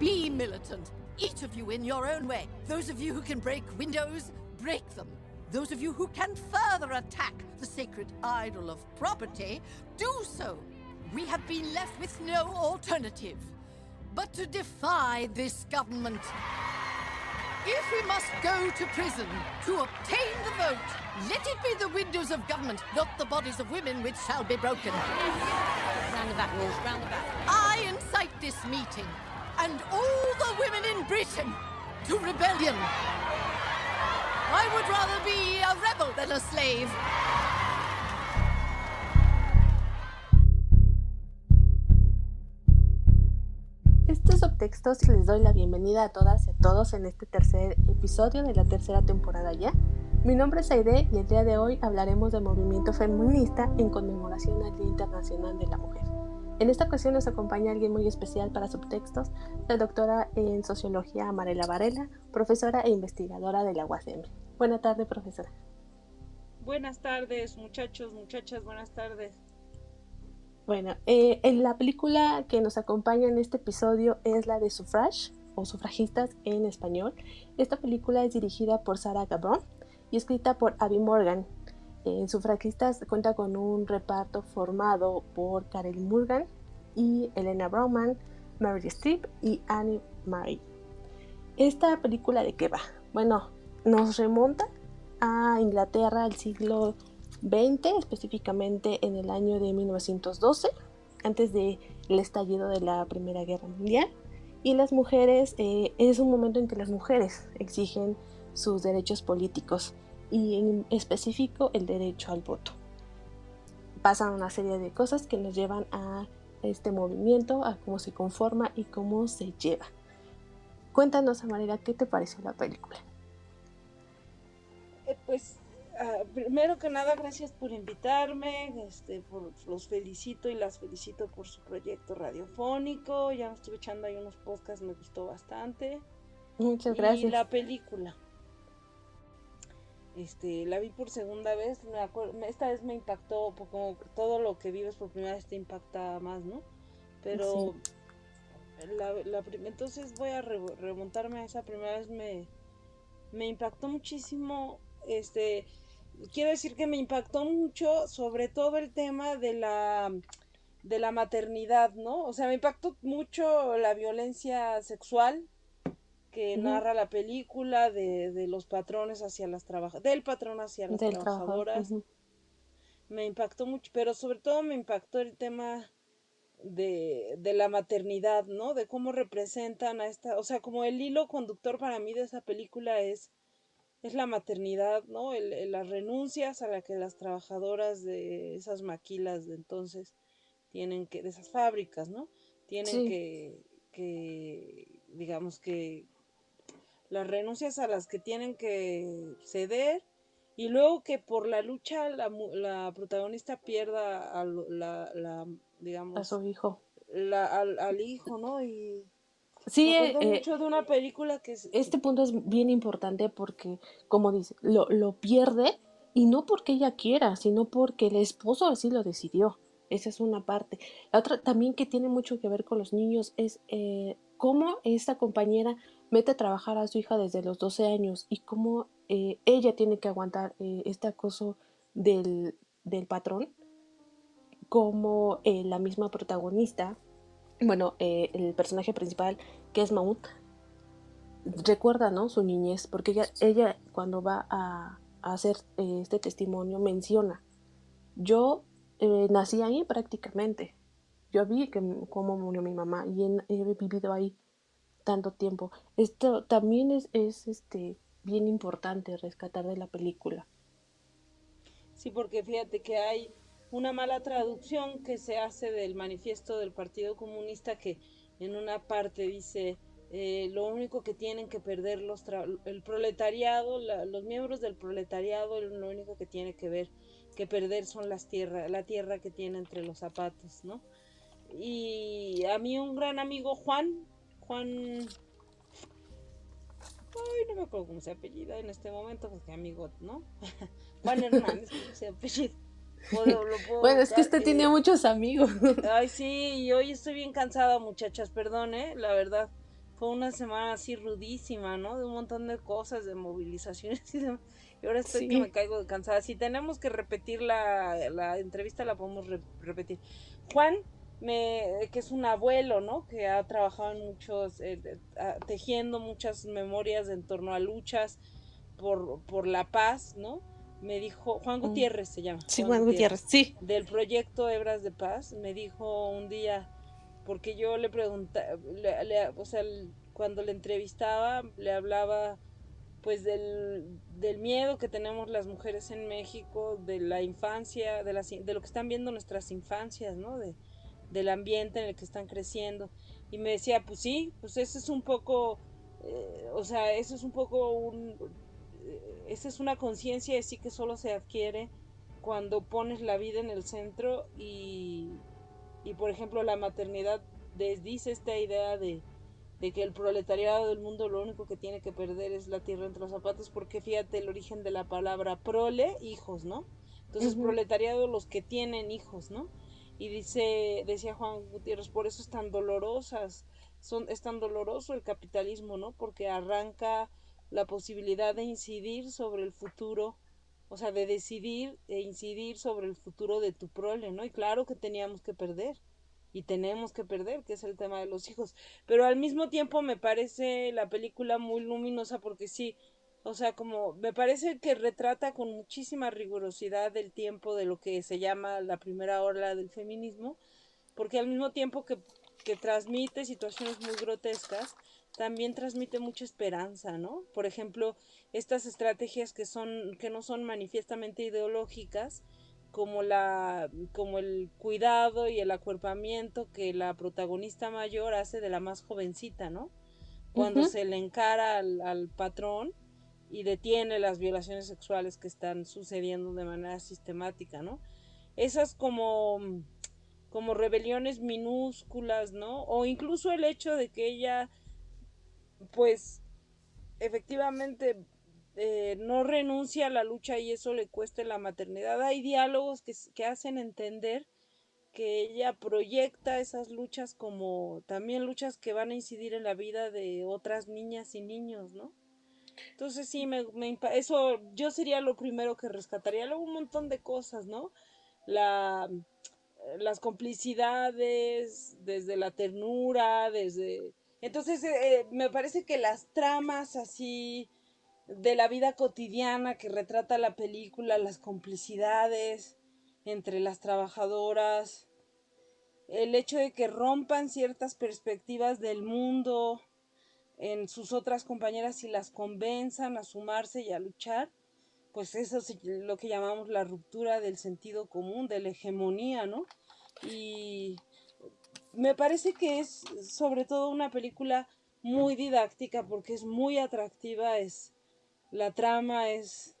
Be militant. Each of you in your own way. Those of you who can break windows, break them. Those of you who can further attack the sacred idol of property, do so. We have been left with no alternative but to defy this government. If we must go to prison to obtain the vote, let it be the windows of government, not the bodies of women, which shall be broken. Round the back, round the back. I incite this meeting and all the women in Britain to rebellion. I would rather be a rebel than a slave. Estos subtextos les doy la bienvenida a todas y a todos en este tercer episodio de la tercera temporada ya. Mi nombre es Aide y el día de hoy hablaremos del movimiento feminista en conmemoración al Día Internacional de la Mujer. En esta ocasión nos acompaña alguien muy especial para subtextos, la doctora en Sociología Amarela Varela, profesora e investigadora de la UASM. Buenas tardes, profesora. Buenas tardes, muchachos, muchachas, buenas tardes. Bueno, eh, en la película que nos acompaña en este episodio es la de Suffrage o Sufragistas en español. Esta película es dirigida por Sarah Gabron y escrita por Abby Morgan. En Sufragistas cuenta con un reparto formado por Karel Morgan y Elena Brauman, Mary Streep y Annie Murray. ¿Esta película de qué va? Bueno, nos remonta a Inglaterra al siglo 20, específicamente en el año de 1912, antes del estallido de la Primera Guerra Mundial. Y las mujeres, eh, es un momento en que las mujeres exigen sus derechos políticos y en específico el derecho al voto. Pasan una serie de cosas que nos llevan a este movimiento, a cómo se conforma y cómo se lleva. Cuéntanos, Amarela, ¿qué te pareció la película? Eh, pues Uh, primero que nada, gracias por invitarme, este, por, los felicito y las felicito por su proyecto radiofónico, ya me estuve echando ahí unos podcasts, me gustó bastante. Muchas gracias. Y la película, este, la vi por segunda vez, me acuerdo, esta vez me impactó, como todo lo que vives por primera vez te impacta más, ¿no? Pero sí. la, la entonces voy a remontarme a esa primera vez, me, me impactó muchísimo, este quiero decir que me impactó mucho, sobre todo el tema de la de la maternidad, ¿no? O sea, me impactó mucho la violencia sexual que uh -huh. narra la película de, de, los patrones hacia las trabajadoras, del patrón hacia las del trabajadoras. Uh -huh. Me impactó mucho, pero sobre todo me impactó el tema de, de la maternidad, ¿no? De cómo representan a esta, o sea, como el hilo conductor para mí de esa película es es la maternidad, ¿no? El, el, las renuncias a la que las trabajadoras de esas maquilas de entonces tienen que, de esas fábricas, ¿no? Tienen sí. que, que, digamos que, las renuncias a las que tienen que ceder y luego que por la lucha la, la protagonista pierda a la, la, digamos, a su hijo. La, al, al hijo, ¿no? Y Sí, me eh, mucho de una película que es... este punto es bien importante porque, como dice, lo, lo, pierde y no porque ella quiera, sino porque el esposo así lo decidió. Esa es una parte. La otra también que tiene mucho que ver con los niños es eh, cómo esta compañera mete a trabajar a su hija desde los 12 años y cómo eh, ella tiene que aguantar eh, este acoso del, del patrón, como la misma protagonista bueno, eh, el personaje principal, que es Maud, recuerda, ¿no? Su niñez, porque ella, ella cuando va a, hacer eh, este testimonio menciona, yo eh, nací ahí prácticamente, yo vi cómo murió mi mamá y he vivido ahí tanto tiempo. Esto también es, es este, bien importante rescatar de la película. Sí, porque fíjate que hay una mala traducción que se hace del manifiesto del Partido Comunista que en una parte dice eh, lo único que tienen que perder los el proletariado, los miembros del proletariado, lo único que tiene que ver que perder son las tierras, la tierra que tiene entre los zapatos, ¿no? Y a mí un gran amigo Juan, Juan, ay no me acuerdo cómo se apellida en este momento, porque amigo, ¿no? Juan Hernández, se apellida. Puedo, puedo bueno, es que usted eh, tiene muchos amigos. Ay, sí, y hoy estoy bien cansada, muchachas, perdón, ¿eh? La verdad. fue una semana así rudísima, ¿no? De un montón de cosas, de movilizaciones y demás. Y ahora estoy que me caigo de cansada. Si tenemos que repetir la, la entrevista, la podemos repetir. Juan, me, que es un abuelo, ¿no? Que ha trabajado en muchos, eh, tejiendo muchas memorias en torno a luchas por, por la paz, ¿no? Me dijo, Juan mm. Gutiérrez se llama. Sí, Juan, Gutiérrez, sí. Del proyecto Hebras de Paz, me dijo un día, porque yo le preguntaba, o sea, cuando le entrevistaba, le hablaba pues del, del, miedo que tenemos las mujeres en México, de la infancia, de, de lo que están viendo nuestras infancias, ¿no? De, del ambiente en el que están creciendo. Y me decía, pues sí, pues eso es un poco, eh, o sea, eso es un poco un, eh, esa es una conciencia de sí que solo se adquiere cuando pones la vida en el centro y, y por ejemplo, la maternidad desdice esta idea de, de que el proletariado del mundo lo único que tiene que perder es la tierra entre los zapatos, porque fíjate el origen de la palabra prole, hijos, ¿no? Entonces, proletariado los que tienen hijos, ¿no? Y dice, decía Juan Gutiérrez, por eso es tan dolorosas, son, es tan doloroso el capitalismo, ¿no? Porque arranca la posibilidad de incidir sobre el futuro, o sea, de decidir e incidir sobre el futuro de tu prole, ¿no? Y claro que teníamos que perder, y tenemos que perder, que es el tema de los hijos. Pero al mismo tiempo me parece la película muy luminosa porque sí, o sea, como me parece que retrata con muchísima rigurosidad el tiempo de lo que se llama la primera ola del feminismo, porque al mismo tiempo que, que transmite situaciones muy grotescas, también transmite mucha esperanza, ¿no? Por ejemplo, estas estrategias que son que no son manifiestamente ideológicas, como la como el cuidado y el acuerpamiento que la protagonista mayor hace de la más jovencita, ¿no? Cuando se le encara al, al patrón y detiene las violaciones sexuales que están sucediendo de manera sistemática, ¿no? Esas como, como rebeliones minúsculas, ¿no? O incluso el hecho de que ella, pues, efectivamente eh, no renuncia a la lucha y eso le cueste la maternidad. Hay diálogos que, que hacen entender que ella proyecta esas luchas como también luchas que van a incidir en la vida de otras niñas y niños, ¿no? Entonces sí, me, eso yo sería lo primero que rescataría. Luego un montón de cosas, ¿no? La, las complicidades, desde la ternura, desde... Entonces eh, me parece que las tramas así de la vida cotidiana que retrata la película, las complicidades entre las trabajadoras, el hecho de que rompan ciertas perspectivas del mundo, en sus otras compañeras y las convenzan a sumarse y a luchar, pues eso es lo que llamamos la ruptura del sentido común, de la hegemonía, ¿no? Y me parece que es sobre todo una película muy didáctica porque es muy atractiva, es la trama es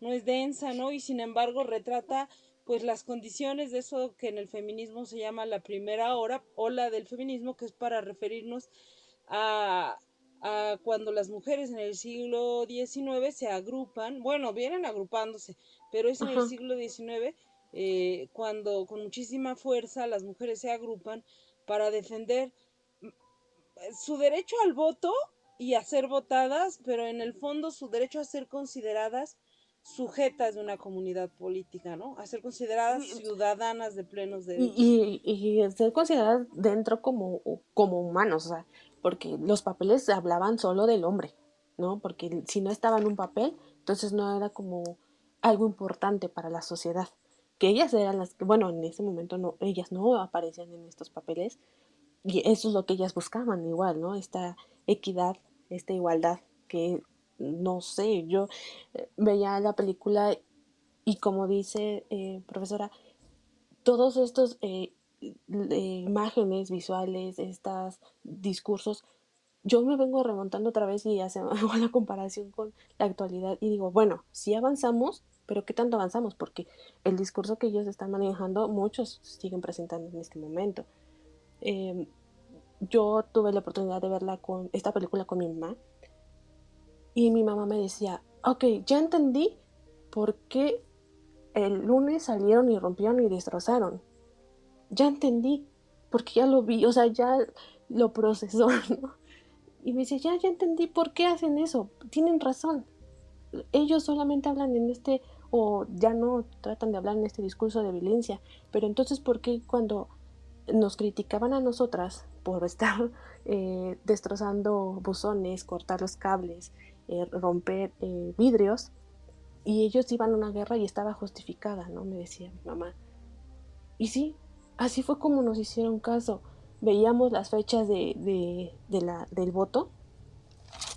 no es densa, ¿no? Y sin embargo retrata pues las condiciones de eso que en el feminismo se llama la primera hora, ola del feminismo, que es para referirnos a, cuando las mujeres en el siglo XIX se agrupan, bueno, vienen agrupándose, pero es en el siglo XIX eh, cuando con muchísima fuerza las mujeres se agrupan para defender mm, su derecho al voto y a ser votadas, pero en el fondo su derecho a ser consideradas sujetas de una comunidad política, ¿no? A ser consideradas ciudadanas de plenos derechos. Y, y, ser consideradas dentro como, como humanos, o sea, porque los papeles hablaban solo del hombre, ¿no? Porque si no estaba en un papel, entonces no era como algo importante para la sociedad. Que ellas eran las que, bueno, en ese momento no, ellas no aparecían en estos papeles y eso es lo que ellas buscaban igual, ¿no? Esta equidad, esta igualdad que no sé, yo eh, veía la película y como dice eh, profesora, todos estos eh, imágenes visuales, estos discursos, yo me vengo remontando otra vez y hago la comparación con la actualidad y digo, bueno, sí avanzamos, pero ¿qué tanto avanzamos? Porque el discurso que ellos están manejando, muchos siguen presentando en este momento. Em, yo tuve la oportunidad de verla con esta película con mi mamá y mi mamá me decía, ok, ya entendí por qué el lunes salieron y rompieron y destrozaron ya entendí, porque ya lo vi, o sea, ya lo procesó, ¿no? Y me dice, ya, ya entendí por qué hacen eso. Tienen razón. Ellos solamente hablan en este, o ya no tratan de hablar en este discurso de violencia. Pero entonces, ¿por qué cuando nos criticaban a nosotras por estar eh, destrozando buzones, cortar los cables, eh, romper eh, vidrios, y ellos iban a una guerra y estaba justificada, ¿no? Me decía mi mamá. Y sí, así fue como nos hicieron caso. Veíamos las fechas de, la, del voto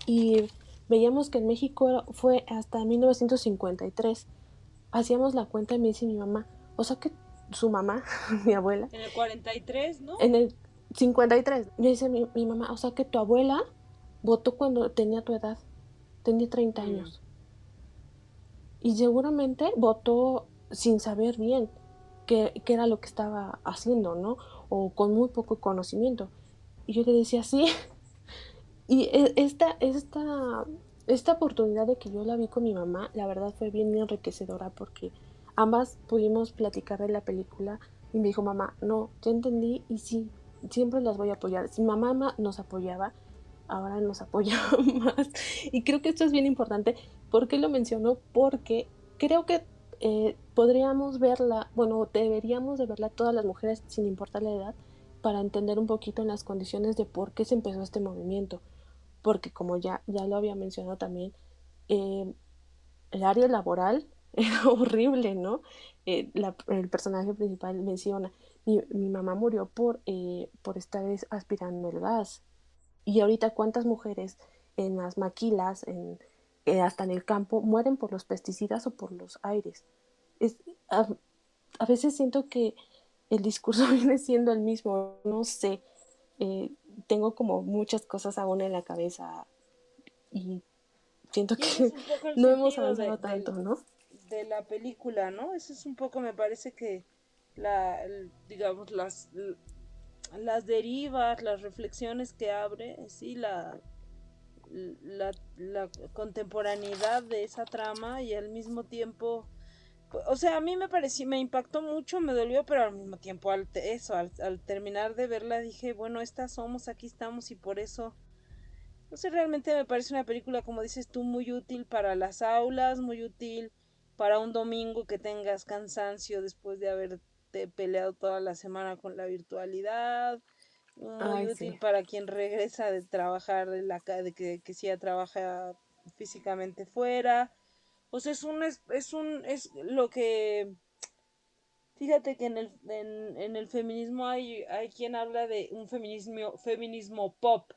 y veíamos que en México fue hasta 1953. Hacíamos la cuenta y me dice mi mamá, o sea que su mamá, mi abuela. En el 43, ¿no? En el 53. Me dice mi, mi mamá, o sea que tu abuela votó cuando tenía tu edad, tenía 30 mm. años. Y seguramente votó sin saber bien qué, era lo que estaba haciendo, ¿no? O con muy poco conocimiento. Y yo le decía, sí. Y e, esta, esta, esta oportunidad de que yo la vi con mi mamá, la verdad fue bien enriquecedora porque ambas pudimos platicar de la película y me dijo, mamá, no, ya entendí y sí, siempre las voy a apoyar. Si mamá nos apoyaba, ahora nos apoya más. Y creo que esto es bien importante. ¿Por qué lo menciono? Porque creo que eh, podríamos verla, bueno, deberíamos de verla todas las mujeres sin importar la edad para entender un poquito en las condiciones de por qué se empezó este movimiento. Porque como ya, ya lo había mencionado también, eh, el área laboral era horrible, ¿no? Eh, el personaje principal menciona, mi, mi mamá murió por, por estar aspirando el gas y ahorita cuántas mujeres en las maquilas, en, eh, hasta en el campo, mueren por los pesticidas o por los aires. Es, a, veces siento que el discurso viene siendo el mismo, no sé, eh, tengo como muchas cosas aún en la cabeza y siento que no hemos avanzado tanto, ¿no? De la película, ¿no? Eso es un poco, me parece que la, digamos, las, las derivas, las reflexiones que abre, sí, la, la, la contemporaneidad de esa trama y al mismo tiempo o sea, a mí me pareció, me impactó mucho, me dolió, pero al mismo tiempo, al, eso, al, al, terminar de verla, dije, bueno, estas somos, aquí estamos y por eso, no sé, realmente me parece una película, como dices tú, muy útil para las aulas, muy útil para un domingo que tengas cansancio después de haber peleado toda la semana con la virtualidad, muy útil para quien regresa de trabajar, de, la, de que, que sí trabaja físicamente fuera. O sea, es un, es, es un, es lo que, fíjate que en el, en, en el feminismo hay, hay quien habla de un feminismo, feminismo pop,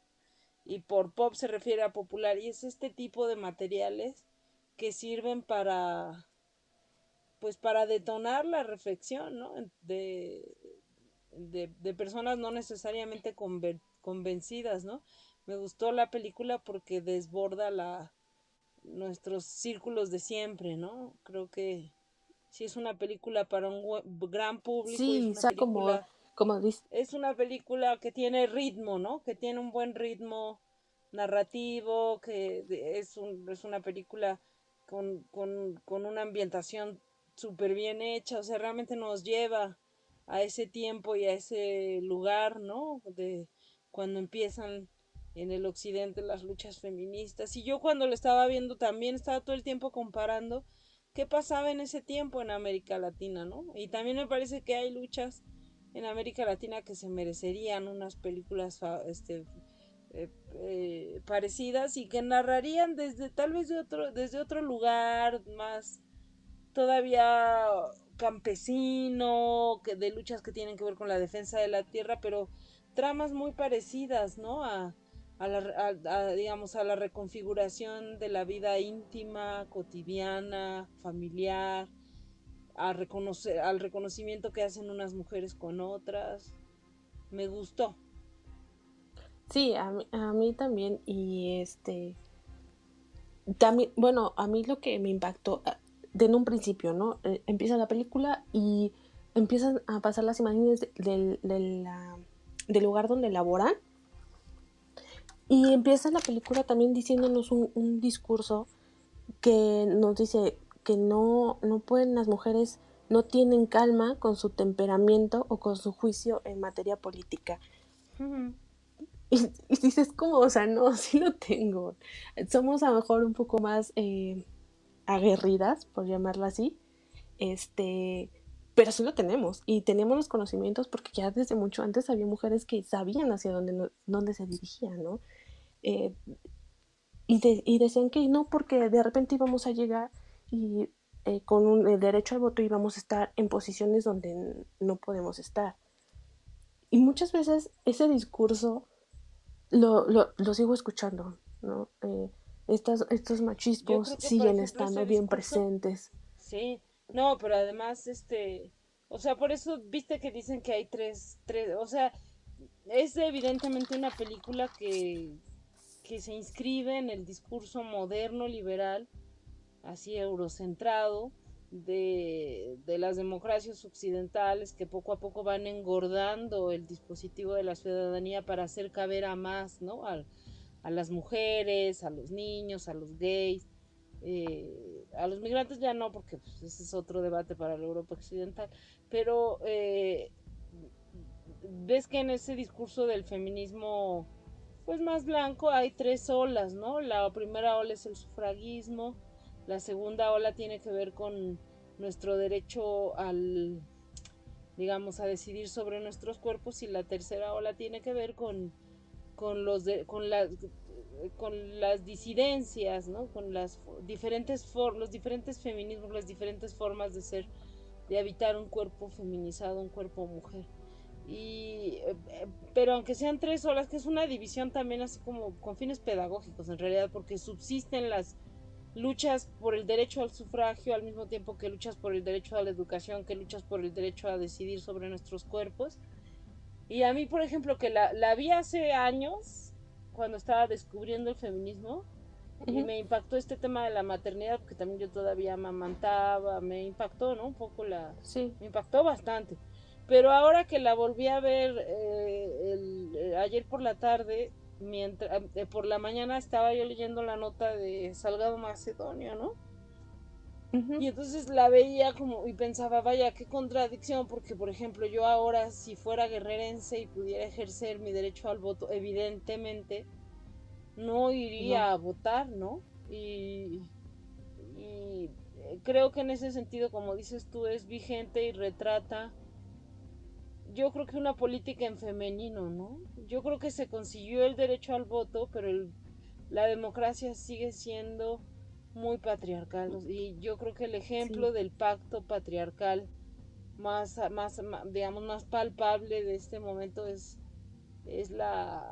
y por pop se refiere a popular, y es este tipo de materiales que sirven para pues para detonar la reflexión, ¿no? De, de, personas no necesariamente convencidas, ¿no? Me gustó la película porque desborda la nuestros círculos de siempre, ¿no? Creo que sí es una película para un gran público. Sí, es como, como dice. Es una película que tiene ritmo, ¿no? Que tiene un buen ritmo narrativo, que es, un, es una película con, con, con una ambientación súper bien hecha, o sea, realmente nos lleva a ese tiempo y a ese lugar, ¿no? De cuando empiezan en el occidente las luchas feministas. Y yo cuando lo estaba viendo también estaba todo el tiempo comparando qué pasaba en ese tiempo en América Latina, ¿no? Y también me parece que hay luchas en América Latina que se merecerían unas películas este, eh, eh, parecidas y que narrarían desde tal vez de otro, desde otro lugar más todavía campesino, que de luchas que tienen que ver con la defensa de la tierra, pero tramas muy parecidas, ¿no? A, a la, digamos, a la reconfiguración de la vida íntima, cotidiana, familiar, a reconocer, al reconocimiento que hacen unas mujeres con otras. Me gustó. Sí, a mí, a mí también. Y este. También, bueno, a mí lo que me impactó, de en un principio, ¿no? Eh, empieza la película y empiezan a pasar las imágenes del, del lugar donde laboran. Y empieza la película también diciéndonos un, discurso que nos dice que no, no pueden las mujeres, no tienen calma con su temperamento o con su juicio en materia política. y, dices, ¿cómo? O sea, no, sí lo tengo. Somos a lo mejor un poco más eh, aguerridas, por llamarlo así, este, pero sí lo tenemos y tenemos los conocimientos porque ya desde mucho antes había mujeres que sabían hacia dónde, dónde se dirigían, ¿no? Eh, y, y, decían que no, porque de repente íbamos a llegar y eh, con el derecho al voto íbamos a estar en posiciones donde no podemos estar. Y muchas veces ese discurso lo, lo, sigo escuchando, ¿no? Eh, estos machismos siguen estando bien presentes. Sí, no, pero además, este, o sea, por eso viste que dicen que hay tres, tres, o sea, es evidentemente una película que, que se inscribe en el discurso moderno liberal, así eurocentrado, de, de, las democracias occidentales que poco a poco van engordando el dispositivo de la ciudadanía para hacer caber a más, ¿no? A, a las mujeres, a los niños, a los gays, eh, a los migrantes ya no, porque pues, ese es otro debate para la Europa occidental, pero eh, ves que en ese discurso del feminismo pues más blanco hay tres olas, ¿no? La primera ola es el sufragismo, la segunda ola tiene que ver con nuestro derecho al, digamos, a decidir sobre nuestros cuerpos y la tercera ola tiene que ver con, con los con las con las disidencias, ¿no? Con las diferentes los diferentes feminismos, las diferentes formas de ser, de habitar un cuerpo feminizado, un cuerpo mujer. Y, eh, pero aunque sean tres olas, que es una división también así como con fines pedagógicos en realidad, porque subsisten las luchas por el derecho al sufragio al mismo tiempo que luchas por el derecho a la educación, que luchas por el derecho a decidir sobre nuestros cuerpos. Y a mí, por ejemplo, que la, la vi hace años, cuando estaba descubriendo el feminismo, y me impactó este tema de la maternidad, porque también yo todavía amamantaba, me impactó, ¿no? Un poco la... Sí. Me impactó bastante. Pero ahora que la volví a ver eh, el, eh, ayer por la tarde, mientras eh, por la mañana estaba yo leyendo la nota de Salgado Macedonio, ¿no? Y entonces la veía como y pensaba, vaya, qué contradicción, porque por ejemplo yo ahora si fuera guerrerense y pudiera ejercer mi derecho al voto, evidentemente no iría a votar, ¿no? Y, y creo que en ese sentido, como dices tú, es vigente y retrata yo creo que una política en femenino, ¿no? Yo creo que se consiguió el derecho al voto, pero la democracia sigue siendo muy patriarcal y yo creo que el ejemplo del pacto patriarcal más, más, digamos más palpable de este momento es es la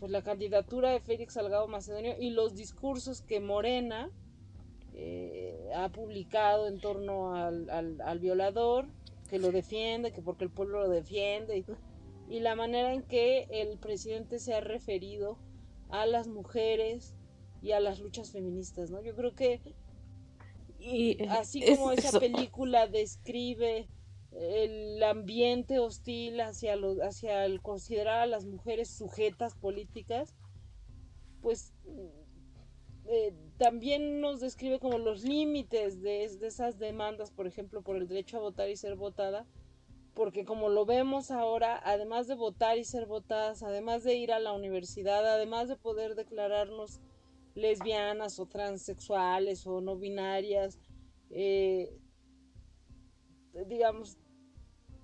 pues la candidatura de Félix Salgado Macedonio y los discursos que Morena eh, ha publicado en torno al, al violador que lo defiende, que porque el pueblo lo defiende, y, la manera en que el presidente se ha referido a las mujeres y a las luchas feministas, ¿no? Yo creo que y así como esa película describe el ambiente hostil hacia los hacia el considerar a las mujeres sujetas políticas, pues eh, también nos describe como los límites de, esas demandas, por ejemplo, por el derecho a votar y ser votada, porque como lo vemos ahora, además de votar y ser votadas, además de ir a la universidad, además de poder declararnos lesbianas o transexuales o no binarias, eh, digamos,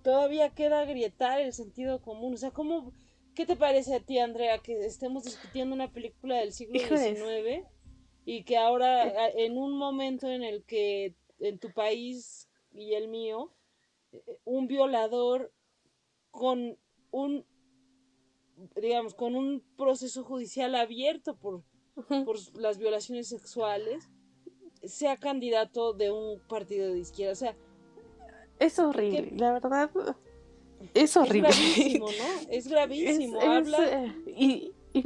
todavía queda agrietar el sentido común. O sea, ¿cómo, ¿qué te parece a ti, Andrea, que estemos discutiendo una película del siglo XIX? Y que ahora en un momento en el que en tu país y el mío, eh, un violador con un, digamos, con un proceso judicial abierto por, por las violaciones sexuales, sea candidato de un partido de izquierda. O sea, es horrible, la verdad. Es horrible. Es gravísimo, ¿no? Es gravísimo. Habla... Eh, y, y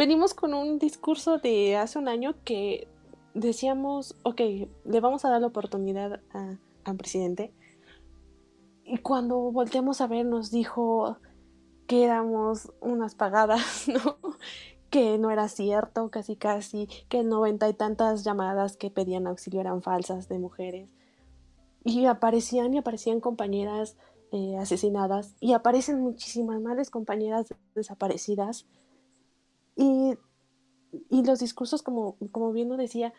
venimos con un discurso de hace un año que decíamos, ok, le vamos a dar la oportunidad al presidente. Y cuando volteamos a ver nos dijo que éramos unas pagadas, ¿no? Que no era cierto, casi casi, que noventa y tantas llamadas que pedían auxilio eran falsas de mujeres. Y aparecían y aparecían compañeras eh, asesinadas y aparecen muchísimas males compañeras desaparecidas Y, y los discursos, como, como bien lo decía,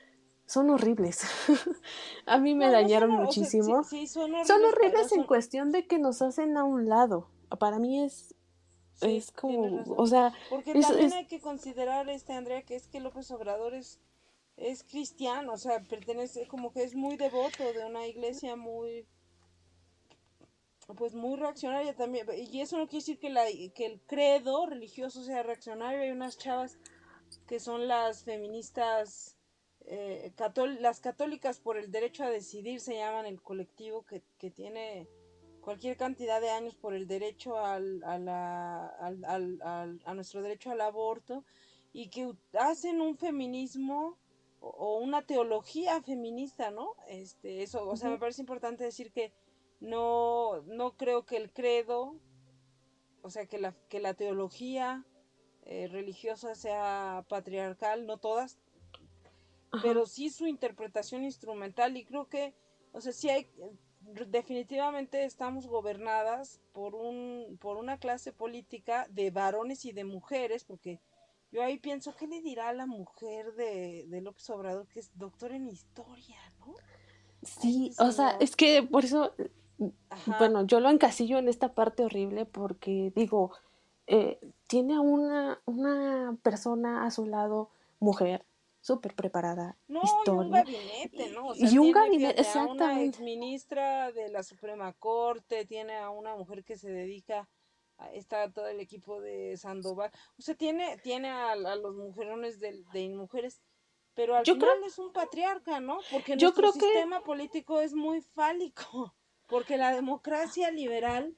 son horribles. a mí me dañaron muchísimo. son horribles, en cuestión de que nos hacen a un lado. Para mí es es como, o sea, porque también hay que considerar este Andrea que es que López Obrador es es cristiano, o sea, pertenece como que es muy devoto de una iglesia muy pues muy reaccionaria también. Y eso no quiere decir que la que el credo religioso sea reaccionario. Hay unas chavas que son las feministas eh, las católicas por el derecho a decidir se llaman el colectivo que, tiene cualquier cantidad de años por el derecho al, a, la, a nuestro derecho al aborto y que hacen un feminismo o, una teología feminista, ¿no? Este, eso, o sea, me parece importante decir que no, no creo que el credo, o sea, que la, que la teología eh, religiosa sea patriarcal, no todas, pero sí su interpretación instrumental y creo que, o sea, sí hay, definitivamente estamos gobernadas por un, por una clase política de varones y de mujeres, porque yo ahí pienso, ¿qué le dirá a la mujer de, de López Obrador que es doctor en historia, no? Sí, o sea, es que por eso, bueno, yo lo encasillo en esta parte horrible porque digo, eh, tiene a una, una persona a su lado, mujer, súper preparada. No, y un gabinete, ¿no? O sea, y un gabinete, exactamente. A una exministra de la Suprema Corte, tiene a una mujer que se dedica, a, está todo el equipo de Sandoval, o sea, tiene, tiene a, los mujerones de, de mujeres, pero al final es un patriarca, ¿no? Porque yo nuestro creo sistema político es muy fálico, porque la democracia liberal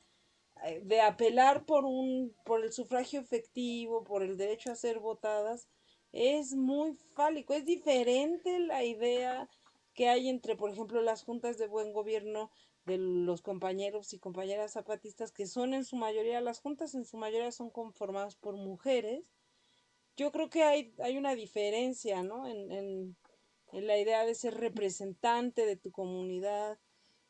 eh, de apelar por un por el sufragio efectivo, por el derecho a ser votadas, es muy fálico, es diferente la idea que hay entre, por ejemplo, las juntas de buen gobierno de los compañeros y compañeras zapatistas, que son en su mayoría, las juntas en su mayoría son conformadas por mujeres. Yo creo que hay, hay una diferencia, ¿no? En, en, en la idea de ser representante de tu comunidad.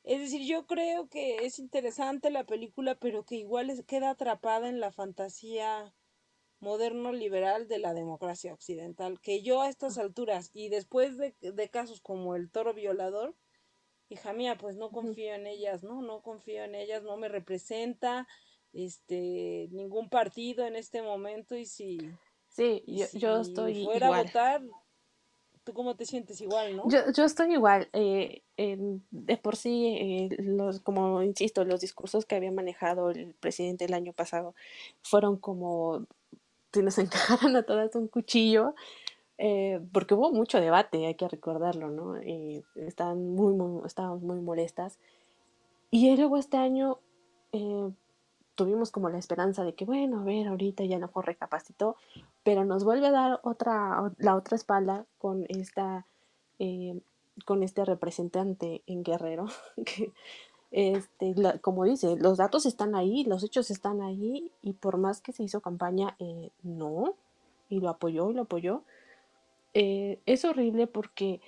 Es decir, yo creo que es interesante la película, pero que igual queda atrapada en la fantasía moderno liberal de la democracia occidental, que yo a estas alturas y después de, casos como el toro violador, hija mía, pues no confío en ellas, ¿no? No confío en ellas, no me representa este ningún partido en este momento y si sí yo, estoy fuera a votar tú cómo te sientes igual no yo, yo estoy igual eh, de por sí eh, los como insisto los discursos que había manejado el presidente el año pasado fueron como si nos encajaran a todas un cuchillo, eh, porque hubo mucho debate, hay que recordarlo, ¿no? Y estaban muy, muy, estábamos muy molestas. Y luego este año eh, tuvimos como la esperanza de que, bueno, a ver, ahorita ya no recapacitó, pero nos vuelve a dar otra, la otra espalda con esta, eh, con este representante en Guerrero, que este, como dice, los datos están ahí, los hechos están ahí y por más que se hizo campaña, eh, no, y lo apoyó y lo apoyó. Eh, es horrible porque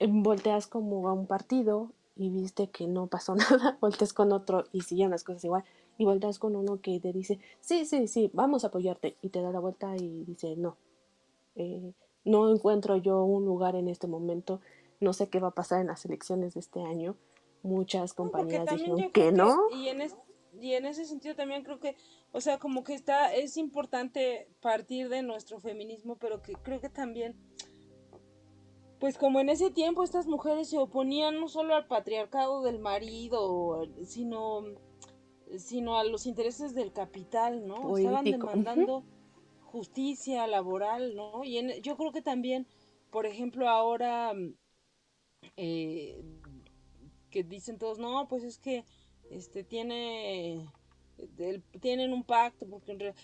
volteas como a un partido y viste que no pasó nada, volteas con otro y siguen las cosas igual, y volteas con uno que te dice, sí, sí, sí, vamos a apoyarte, y te da la vuelta y dice, no, eh, no encuentro yo un lugar en este momento, no sé qué va a pasar en las elecciones de este año, muchas compañías dijeron que no. y, en y en ese sentido también creo que, o sea, como que está, es importante partir de nuestro feminismo, pero que creo que también, pues como en ese tiempo estas mujeres se oponían no solo al patriarcado del marido, sino, sino a los intereses del capital, ¿no? Estaban demandando justicia laboral, ¿no? Y en, yo creo que también, por ejemplo, ahora... Eh, que dicen todos, no, pues es que este tiene tienen un pacto, porque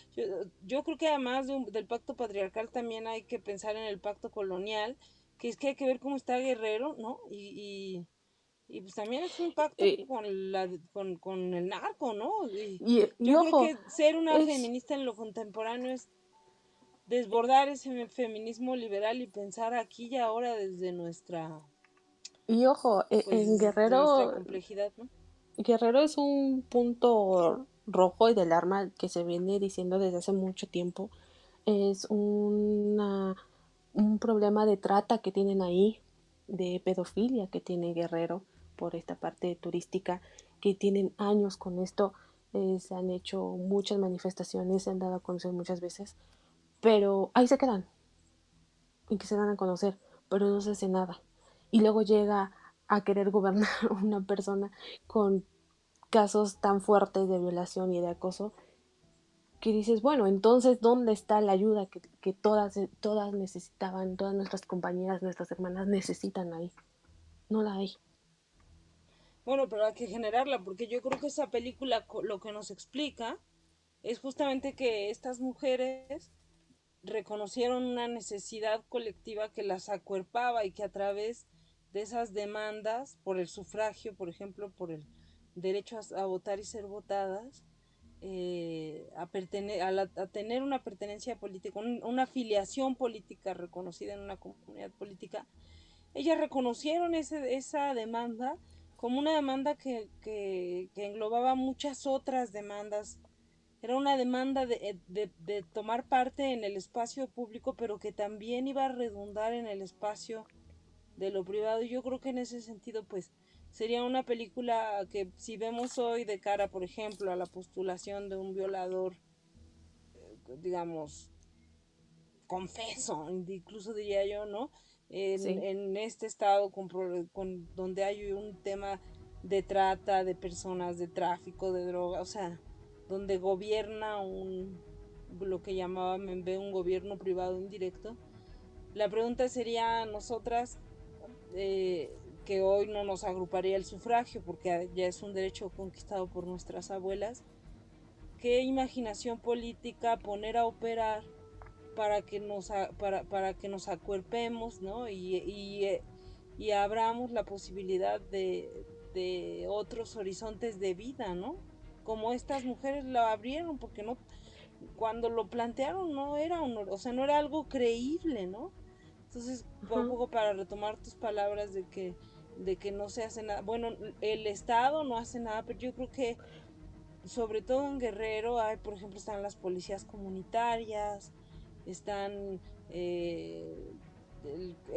yo, creo que además del pacto patriarcal también hay que pensar en el pacto colonial, que es que hay que ver cómo está Guerrero, ¿no? Y, y, pues también es un pacto eh, con, la, con, con, el narco, ¿no? Y, yo creo que ser una feminista en lo contemporáneo es desbordar ese feminismo liberal y pensar aquí y ahora desde nuestra y ojo, e, en pues, Guerrero. Guerrero es un punto rojo y del arma que se viene diciendo desde hace mucho tiempo. es una, un problema de trata que tienen ahí, de pedofilia que tiene Guerrero por esta parte turística, que tienen años con esto, eh, se han hecho muchas manifestaciones, se han dado a conocer muchas veces, pero ahí se quedan, y que se dan a conocer, pero no se hace nada. Y luego llega a querer gobernar una persona con casos tan fuertes de violación y de acoso que dices, bueno, entonces, ¿dónde está la ayuda que, que todas, todas necesitaban, todas nuestras compañeras, nuestras hermanas necesitan ahí? No la hay. Bueno, pero hay que generarla, porque yo creo que esa película lo que nos explica es justamente que estas mujeres reconocieron una necesidad colectiva que las acuerpaba y que a través de esas demandas por el sufragio, por ejemplo, por el derecho a, votar y ser votadas, eh, a, a, tener una pertenencia política, una afiliación política reconocida en una comunidad política, ellas reconocieron ese, esa demanda como una demanda que, que, que englobaba muchas otras demandas era una demanda de, de, de, tomar parte en el espacio público, pero que también iba a redundar en el espacio de lo privado. Yo creo que en ese sentido, pues, sería una película que si vemos hoy de cara, por ejemplo, a la postulación de un violador, eh, digamos, confeso, incluso diría yo, ¿no? En, en este estado con, con, donde hay un tema de trata de personas, de tráfico, de droga, o sea, donde gobierna un lo que llamaba Membe un gobierno privado indirecto. La pregunta sería nosotras eh, que hoy no nos agruparía el sufragio porque ya es un derecho conquistado por nuestras abuelas. ¿Qué imaginación política poner a operar para que nos, para, para que nos acuerpemos ¿no? y, y, eh, y abramos la posibilidad de, de otros horizontes de vida, ¿no? como estas mujeres lo abrieron, porque no, cuando lo plantearon no era un, o sea, no era algo creíble, ¿no? Entonces, un poco para retomar tus palabras de que, de que no se hace nada, bueno, el Estado no hace nada, pero yo creo que sobre todo en Guerrero hay, por ejemplo, están las policías comunitarias, están eh,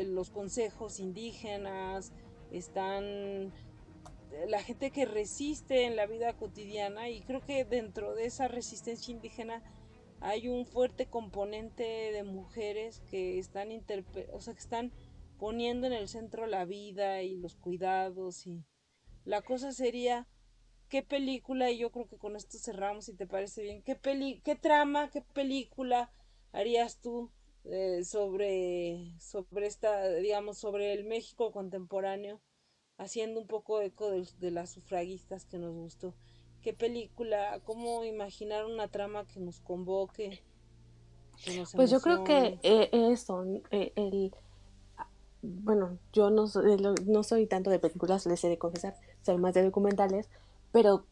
los consejos indígenas, están la gente que resiste en la vida cotidiana y creo que dentro de esa resistencia indígena hay un fuerte componente de mujeres que están o sea, que están poniendo en el centro la vida y los cuidados y la cosa sería qué película y yo creo que con esto cerramos si te parece bien qué peli qué trama qué película harías tú eh, sobre sobre esta digamos sobre el México contemporáneo haciendo un poco eco de, las sufragistas que nos gustó. ¿Qué película? ¿Cómo imaginar una trama que nos convoque? pues yo creo que eh, eso, eh, el, bueno, yo no soy, no soy tanto de películas, les he de confesar, soy más de documentales, pero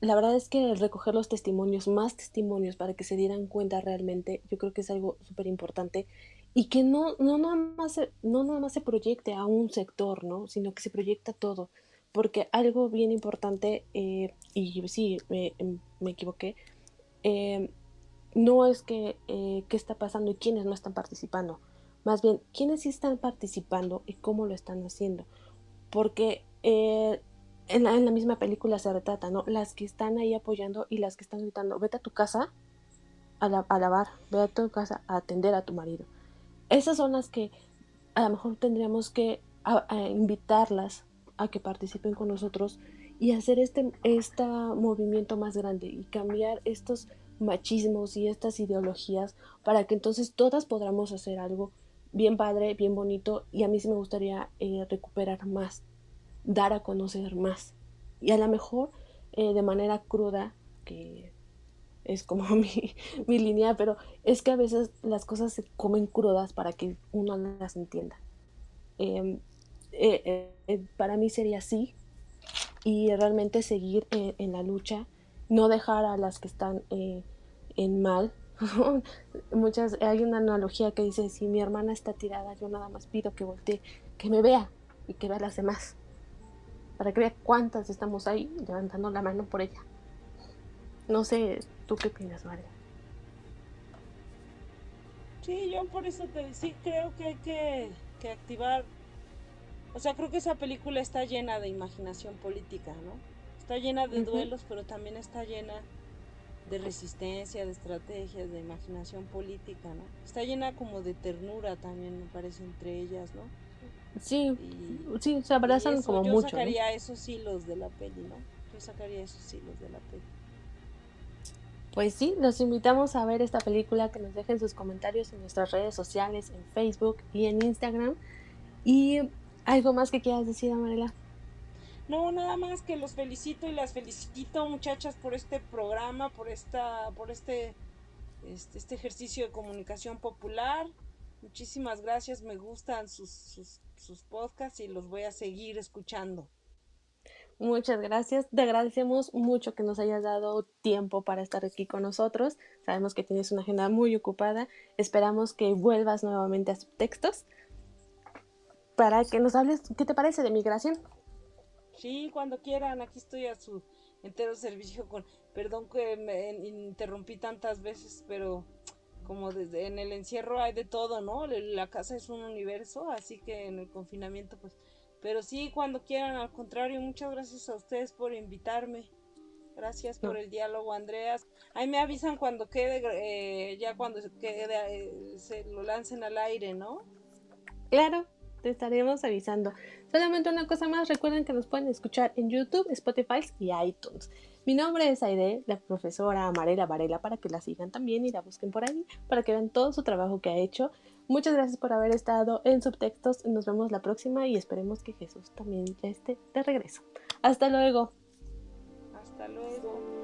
la verdad es que recoger los testimonios, más testimonios para que se dieran cuenta realmente, yo creo que es algo súper importante y que no, no, nada más no nada más se proyecte a un sector, ¿no? sino que se proyecta todo. Porque algo bien importante, eh, y sí, me, me equivoqué, eh, no es que eh, qué está pasando y quiénes no están participando, más bien quiénes sí están participando y cómo lo están haciendo. Porque en la, misma película se retrata, ¿no? Las que están ahí apoyando y las que están gritando, vete a tu casa a, la, a lavar, vete a tu casa a atender a tu marido esas son las que a lo mejor tendríamos que invitarlas a que participen con nosotros y hacer este, este movimiento más grande y cambiar estos machismos y estas ideologías para que entonces todas podamos hacer algo bien padre, bien bonito y a mí sí me gustaría eh, recuperar más, dar a conocer más y a lo mejor eh, de manera cruda que es como mi, mi, línea, pero es que a veces las cosas se comen crudas para que uno las entienda. Em, eh, eh, para mí sería así y realmente seguir en la lucha, no dejar a las que están en mal. Muchas, hay una analogía que dice, si mi hermana está tirada, yo nada más pido que voltee, que me vea y que vea a las demás, para que vea cuántas estamos ahí levantando la mano por ella. No sé, ¿tú qué opinas, María? Sí, yo por eso te sí creo que hay que, que activar. O sea, creo que esa película está llena de imaginación política, ¿no? Está llena de duelos, pero también está llena de resistencia, de estrategias, de imaginación política, ¿no? Está llena como de ternura también, me parece, entre ellas, ¿no? Sí, Y, sí, se abrazan eso, como yo mucho. ¿no? sacaría esos hilos de la peli, ¿no? Yo sacaría esos hilos de la peli. Pues sí, los invitamos a ver esta película, que nos dejen sus comentarios en nuestras redes sociales, en Facebook y en Instagram. Y algo más que quieras decir, Amarela. No, nada más que los felicito y las felicito muchachas por este programa, por esta, por este, este, este ejercicio de comunicación popular. Muchísimas gracias, me gustan sus, sus, sus podcasts y los voy a seguir escuchando. Muchas gracias. Te agradecemos mucho que nos hayas dado tiempo para estar aquí con nosotros. Sabemos que tienes una agenda muy ocupada. Esperamos que vuelvas nuevamente a subtextos para que nos hables, ¿qué te parece de migración? Sí, cuando quieran, aquí estoy a su entero servicio con, perdón que me interrumpí tantas veces, pero como desde en el encierro hay de todo, ¿no? La casa es un universo, así que en el confinamiento pues pero sí, cuando quieran, al contrario, muchas gracias a ustedes por invitarme. Gracias por el diálogo, Andreas. Ahí me avisan cuando quede, eh, ya cuando se quede, eh, se lo lancen al aire, ¿no? Claro, te estaremos avisando. Solamente una cosa más, recuerden que nos pueden escuchar en YouTube, Spotify y iTunes. Mi nombre es Aide, la profesora Amarela Varela, para que la sigan también y la busquen por ahí, para que vean todo su trabajo que ha hecho. Muchas gracias por haber estado en Subtextos. Nos vemos la próxima y esperemos que Jesús también ya esté de regreso. Hasta luego. Hasta luego.